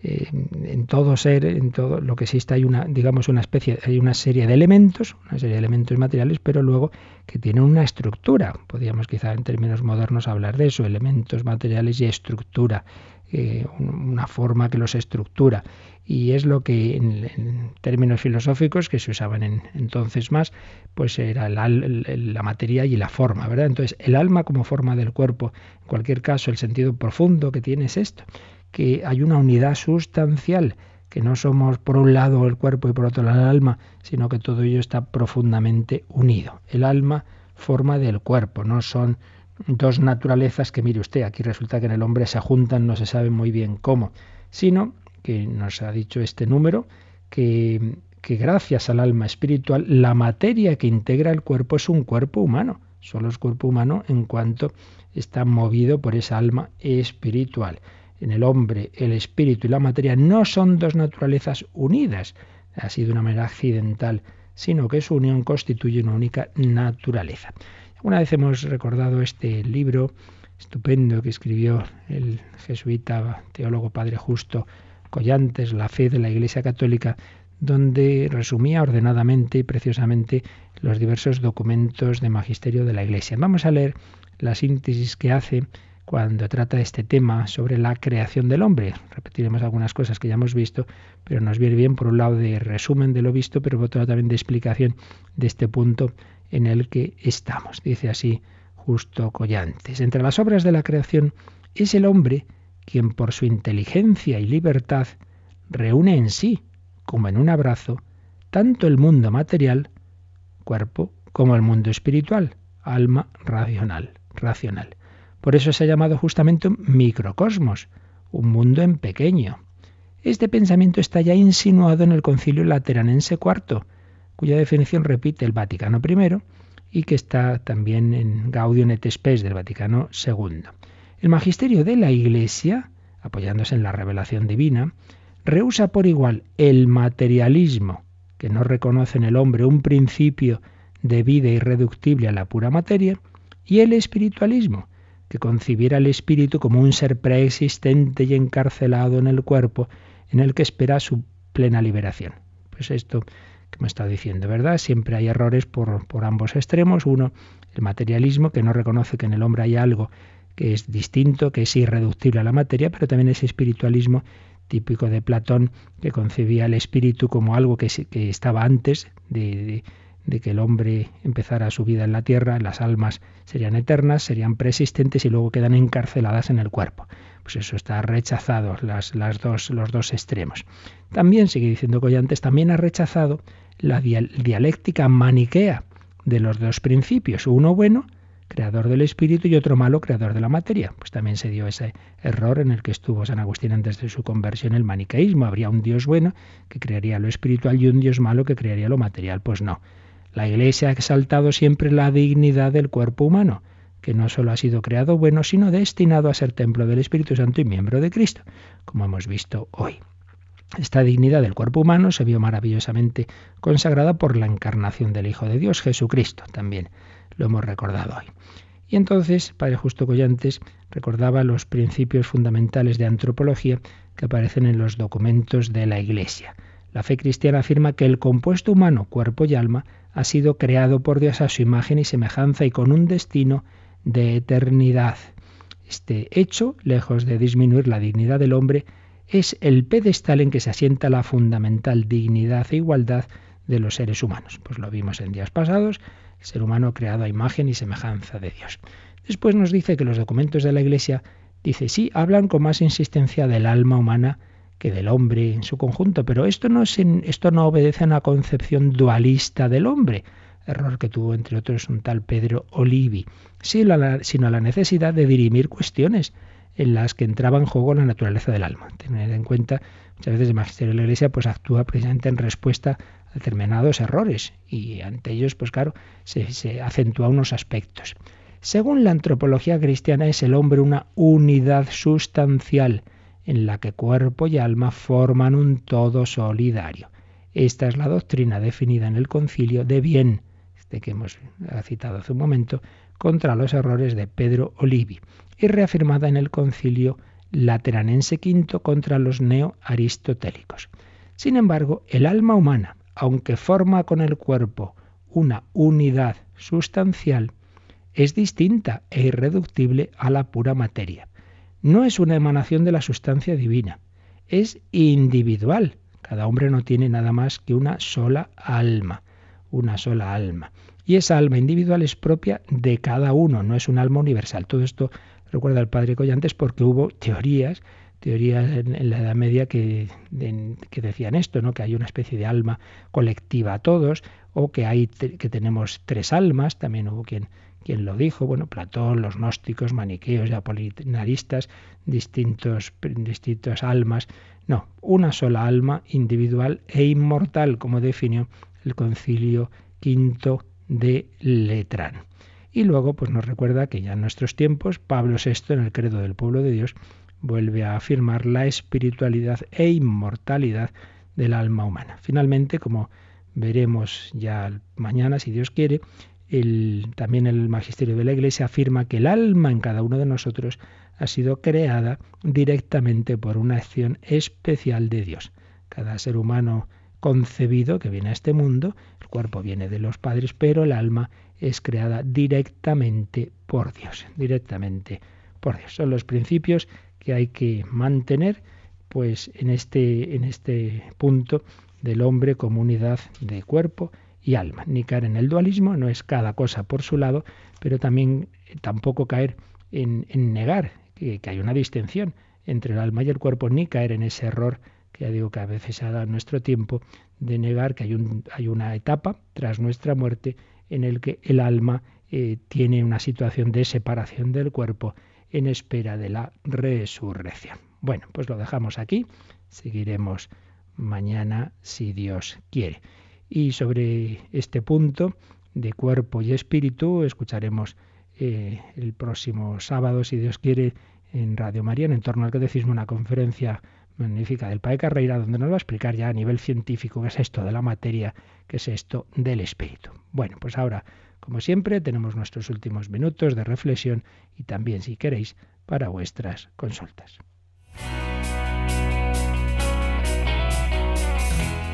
En todo ser, en todo lo que existe hay una, digamos, una especie, hay una serie de elementos, una serie de elementos materiales, pero luego que tienen una estructura. Podríamos quizá en términos modernos hablar de eso, elementos materiales y estructura, eh, una forma que los estructura. Y es lo que en, términos filosóficos que se usaban en, entonces más, pues era la materia y la forma, ¿verdad? Entonces, el alma como forma del cuerpo, en cualquier caso, el sentido profundo que tiene es esto que hay una unidad sustancial, que no somos por un lado el cuerpo y por otro lado el alma, sino que todo ello está profundamente unido. El alma forma del cuerpo, no son dos naturalezas que mire usted, aquí resulta que en el hombre se juntan, no se sabe muy bien cómo, sino que nos ha dicho este número que, gracias al alma espiritual la materia que integra el cuerpo es un cuerpo humano, solo es cuerpo humano en cuanto está movido por esa alma espiritual en el hombre, el espíritu y la materia no son dos naturalezas unidas, así de una manera accidental, sino que su unión constituye una única naturaleza. Una vez hemos recordado este libro estupendo que escribió el jesuita teólogo padre justo Collantes, La fe de la Iglesia Católica, donde resumía ordenadamente y preciosamente los diversos documentos de magisterio de la Iglesia. Vamos a leer la síntesis que hace cuando trata este tema sobre la creación del hombre. Repetiremos algunas cosas que ya hemos visto, pero nos viene bien por un lado de resumen de lo visto, pero por otro lado también de explicación de este punto en el que estamos. Dice así justo Collantes. Entre las obras de la creación es el hombre quien por su inteligencia y libertad reúne en sí, como en un abrazo, tanto el mundo material, cuerpo, como el mundo espiritual, alma racional, racional. Por eso se ha llamado justamente un microcosmos, un mundo en pequeño. Este pensamiento está ya insinuado en el Concilio Lateranense IV, cuya definición repite el Vaticano I y que está también en Gaudium et Spes del Vaticano II. El magisterio de la Iglesia, apoyándose en la revelación divina, rehúsa por igual el materialismo, que no reconoce en el hombre un principio de vida irreductible a la pura materia, y el espiritualismo, que concibiera el espíritu como un ser preexistente y encarcelado en el cuerpo, en el que espera su plena liberación. Pues esto que hemos estado diciendo, ¿verdad? Siempre hay errores por, por ambos extremos. Uno, el materialismo, que no reconoce que en el hombre hay algo que es distinto, que es irreductible a la materia, pero también ese espiritualismo típico de Platón, que concebía el espíritu como algo que estaba antes de, de, que el hombre empezara su vida en la tierra, las almas serían eternas, serían preexistentes y luego quedan encarceladas en el cuerpo. Pues eso está rechazado, las, dos, los dos extremos. También, sigue diciendo Collantes, también ha rechazado la dialéctica maniquea de los dos principios, uno bueno creador del espíritu, y otro malo, creador de la materia. Pues también se dio ese error en el que estuvo San Agustín antes de su conversión, el maniqueísmo. Habría un Dios bueno que crearía lo espiritual y un Dios malo que crearía lo material. Pues no. La Iglesia ha exaltado siempre la dignidad del cuerpo humano, que no solo ha sido creado bueno, sino destinado a ser templo del Espíritu Santo y miembro de Cristo, como hemos visto hoy. Esta dignidad del cuerpo humano se vio maravillosamente consagrada por la encarnación del Hijo de Dios, Jesucristo también lo hemos recordado hoy. Y entonces, Padre Justo Collantes recordaba los principios fundamentales de antropología que aparecen en los documentos de la Iglesia. La fe cristiana afirma que el compuesto humano, cuerpo y alma, ha sido creado por Dios a su imagen y semejanza y con un destino de eternidad. Este hecho, lejos de disminuir la dignidad del hombre, es el pedestal en que se asienta la fundamental dignidad e igualdad de los seres humanos. Pues lo vimos en días pasados, el ser humano creado a imagen y semejanza de Dios. Después nos dice que los documentos de la Iglesia, dice, sí, hablan con más insistencia del alma humana que del hombre en su conjunto, pero esto no, es esto no obedece a una concepción dualista del hombre, error que tuvo entre otros un tal Pedro Olivi, sino a la necesidad de dirimir cuestiones en las que entraba en juego la naturaleza del alma. Tener en cuenta, muchas veces el magisterio de la Iglesia pues actúa precisamente en respuesta determinados errores y ante ellos, pues claro, se acentúa unos aspectos. Según la antropología cristiana es el hombre una unidad sustancial en la que cuerpo y alma forman un todo solidario. Esta es la doctrina definida en el concilio de bien, este que hemos citado hace un momento, contra los errores de Pedro Olivi, y reafirmada en el concilio lateranense V contra los neo-aristotélicos. Sin embargo, el alma humana, aunque forma con el cuerpo una unidad sustancial, es distinta e irreductible a la pura materia. No es una emanación de la sustancia divina, es individual. Cada hombre no tiene nada más que una sola alma, una sola alma. Y esa alma individual es propia de cada uno, no es un alma universal. Todo esto recuerda el padre Collantes porque hubo teorías teorías en, la Edad Media que, que, decían esto, ¿no? que hay una especie de alma colectiva a todos, o que hay que tenemos tres almas, también hubo quien, quien lo dijo, bueno, Platón, los gnósticos, maniqueos y apolinaristas, distintos, distintas almas. No, una sola alma individual e inmortal, como definió el concilio quinto de Letrán. Y luego pues nos recuerda que ya en nuestros tiempos Pablo VI en el credo del pueblo de Dios vuelve a afirmar la espiritualidad e inmortalidad del alma humana. Finalmente, como veremos ya mañana, si Dios quiere, también el magisterio de la Iglesia afirma que el alma en cada uno de nosotros ha sido creada directamente por una acción especial de Dios. Cada ser humano concebido que viene a este mundo, el cuerpo viene de los padres, pero el alma es creada directamente por Dios, directamente por Dios. Son los principios que hay que mantener pues en este, en este punto del hombre como unidad de cuerpo y alma. Ni caer en el dualismo, no es cada cosa por su lado, pero también eh, tampoco caer en, negar que, hay una distinción entre el alma y el cuerpo, ni caer en ese error que ya digo que a veces se ha dado en nuestro tiempo, de negar que hay, un, hay una etapa tras nuestra muerte en el que el alma eh, tiene una situación de separación del cuerpo en espera de la resurrección. Bueno, pues lo dejamos aquí, seguiremos mañana si Dios quiere. Y sobre este punto de cuerpo y espíritu escucharemos eh, el próximo sábado, si Dios quiere, en Radio María, en torno al catecismo, una conferencia magnífica del Padre Carreira, donde nos va a explicar ya a nivel científico qué es esto de la materia, qué es esto del espíritu. Bueno, pues ahora como siempre, tenemos nuestros últimos minutos de reflexión y también, si queréis, para vuestras consultas.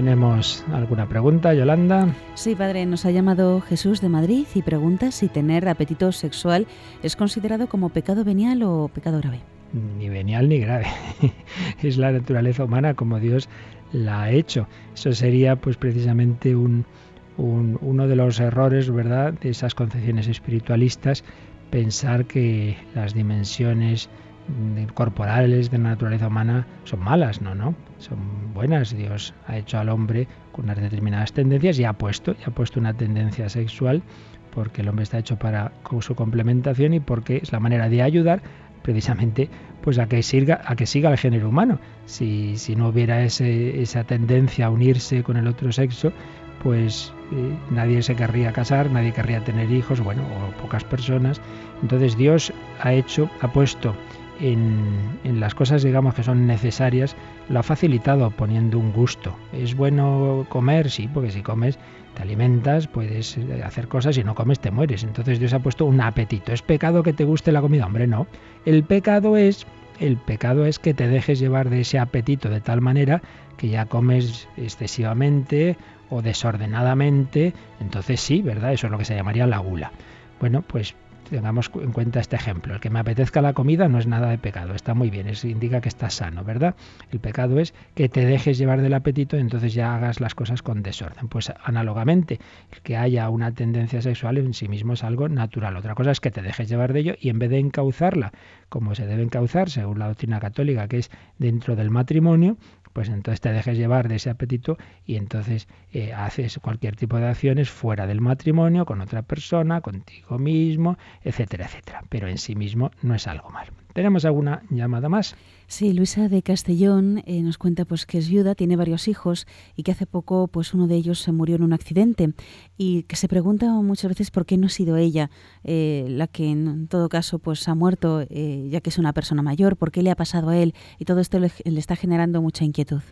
¿Tenemos alguna pregunta, Yolanda? Sí, padre, nos ha llamado Jesús de Madrid y pregunta si tener apetito sexual es considerado como pecado venial o pecado grave. Ni venial ni grave. es la naturaleza humana como Dios la ha hecho. Eso sería pues precisamente un, uno de los errores, ¿verdad?, de esas concepciones espiritualistas, pensar que las dimensiones corporales de la naturaleza humana son malas, no, no, son buenas. Dios ha hecho al hombre con unas determinadas tendencias y ha puesto, y ha puesto una tendencia sexual porque el hombre está hecho para su complementación y porque es la manera de ayudar precisamente pues a que siga a que siga el género humano. Si, si no hubiera ese, esa tendencia a unirse con el otro sexo, pues eh, nadie se querría casar, nadie querría tener hijos, bueno, o pocas personas. Entonces Dios ha hecho, ha puesto en, las cosas, digamos, que son necesarias, lo ha facilitado poniendo un gusto. ¿Es bueno comer? Sí, porque si comes te alimentas, puedes eh, hacer cosas, y no comes te mueres. Entonces Dios ha puesto un apetito. ¿Es pecado que te guste la comida? Hombre, no. El pecado es el pecado es que te dejes llevar de ese apetito de tal manera que ya comes excesivamente o desordenadamente. Entonces sí, ¿verdad? Eso es lo que se llamaría la gula. Bueno, pues tengamos en cuenta este ejemplo. El que me apetezca la comida no es nada de pecado, está muy bien, eso indica que estás sano, ¿verdad? El pecado es que te dejes llevar del apetito y entonces ya hagas las cosas con desorden. Pues análogamente, el que haya una tendencia sexual en sí mismo es algo natural. Otra cosa es que te dejes llevar de ello y en vez de encauzarla como se debe encauzar según la doctrina católica, que es dentro del matrimonio, pues entonces te dejes llevar de ese apetito y entonces eh, haces cualquier tipo de acciones fuera del matrimonio, con otra persona, contigo mismo, etcétera, etcétera. Pero en sí mismo no es algo malo. ¿Tenemos alguna llamada más? Sí, Luisa de Castellón eh, nos cuenta pues que es viuda, tiene varios hijos y que hace poco pues uno de ellos se murió en un accidente y que se pregunta muchas veces por qué no ha sido ella eh, la que en todo caso pues ha muerto eh, ya que es una persona mayor, por qué le ha pasado a él y todo esto le está generando mucha inquietud.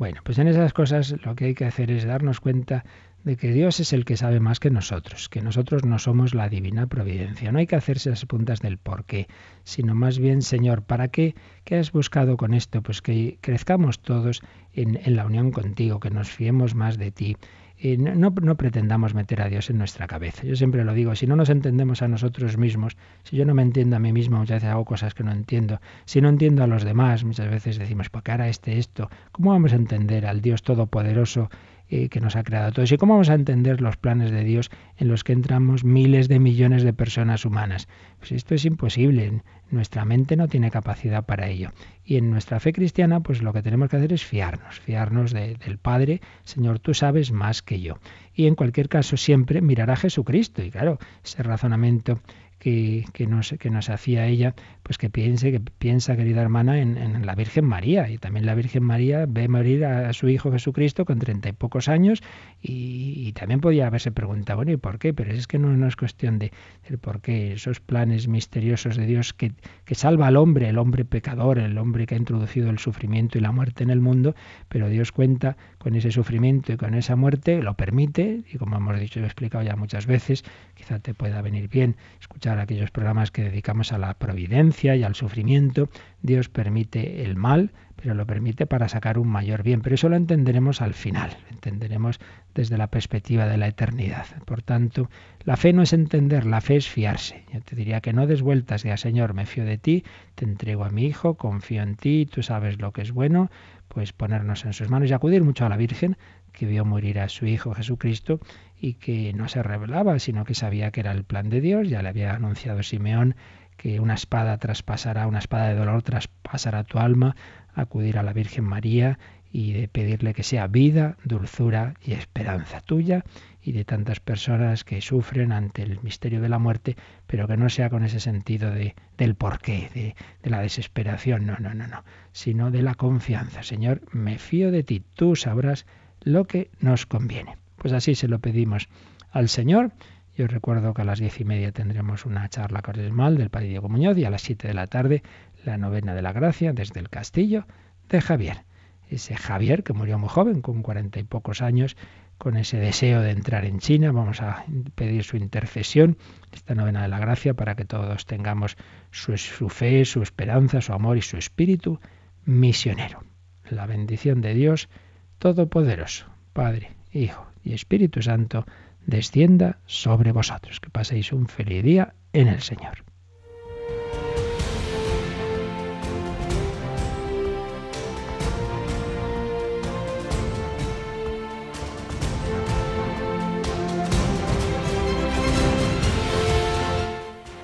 Bueno, pues en esas cosas lo que hay que hacer es darnos cuenta de que Dios es el que sabe más que nosotros, que nosotros no somos la divina providencia. No hay que hacerse las puntas del por qué, sino más bien, Señor, ¿para qué? ¿Qué has buscado con esto? Pues que crezcamos todos en, la unión contigo, que nos fiemos más de ti. Y no, no, pretendamos meter a Dios en nuestra cabeza. Yo siempre lo digo, si no nos entendemos a nosotros mismos, si yo no me entiendo a mí mismo, muchas veces hago cosas que no entiendo, si no entiendo a los demás, muchas veces decimos, ¿por qué hará este esto? ¿Cómo vamos a entender al Dios Todopoderoso eh, que nos ha creado todos. ¿Y cómo vamos a entender los planes de Dios en los que entramos miles de millones de personas humanas? Pues esto es imposible. Nuestra mente no tiene capacidad para ello. Y en nuestra fe cristiana, pues lo que tenemos que hacer es fiarnos, fiarnos del Padre. Señor, tú sabes más que yo. Y en cualquier caso, siempre mirar a Jesucristo. Y claro, ese razonamiento que, nos, que nos hacía ella, pues que piense, que piensa, querida hermana, en, la Virgen María. Y también la Virgen María ve morir a, su Hijo Jesucristo con treinta y pocos años y, también podía haberse preguntado, bueno, ¿y por qué? Pero es que no, es cuestión de, el por qué, esos planes misteriosos de Dios que, que salva al hombre, el hombre pecador, el hombre que ha introducido el sufrimiento y la muerte en el mundo, pero Dios cuenta con ese sufrimiento y con esa muerte, lo permite, y como hemos dicho y explicado ya muchas veces, quizá te pueda venir bien escuchar aquellos programas que dedicamos a la providencia y al sufrimiento. Dios permite el mal, pero lo permite para sacar un mayor bien. Pero eso lo entenderemos al final, entenderemos desde la perspectiva de la eternidad. Por tanto, la fe no es entender, la fe es fiarse. Yo te diría que no des vueltas, diga Señor, me fío de ti, te entrego a mi hijo, confío en ti, tú sabes lo que es bueno, pues ponernos en sus manos y acudir mucho a la Virgen, que vio morir a su Hijo Jesucristo y que no se revelaba, sino que sabía que era el plan de Dios, ya le había anunciado Simeón que una espada traspasará, una espada de dolor traspasará tu alma, acudir a la Virgen María y de pedirle que sea vida, dulzura y esperanza tuya y de tantas personas que sufren ante el misterio de la muerte, pero que no sea con ese sentido de, del porqué, de, de la desesperación, no, no, no, no, sino de la confianza. Señor, me fío de ti, tú sabrás lo que nos conviene. Pues así se lo pedimos al Señor. Yo recuerdo que a las diez y media tendremos una charla mal del Padre Diego Muñoz y a las siete de la tarde la novena de la gracia desde el castillo de Javier. Ese Javier que murió muy joven, con cuarenta y pocos años, con ese deseo de entrar en China. Vamos a pedir su intercesión, esta novena de la gracia, para que todos tengamos su, su fe, su esperanza, su amor y su espíritu misionero. La bendición de Dios Todopoderoso, Padre, Hijo y Espíritu Santo, descienda sobre vosotros. Que paséis un feliz día en el Señor.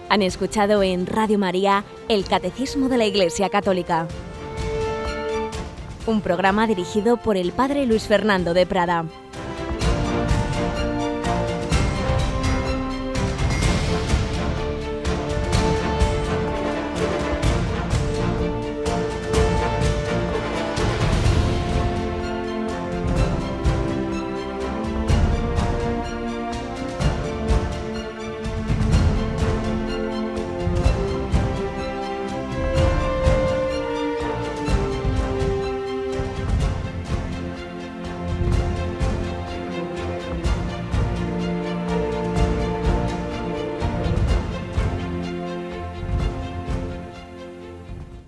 Han escuchado en Radio María el Catecismo de la Iglesia Católica un programa dirigido por el Padre Luis Fernando de Prada.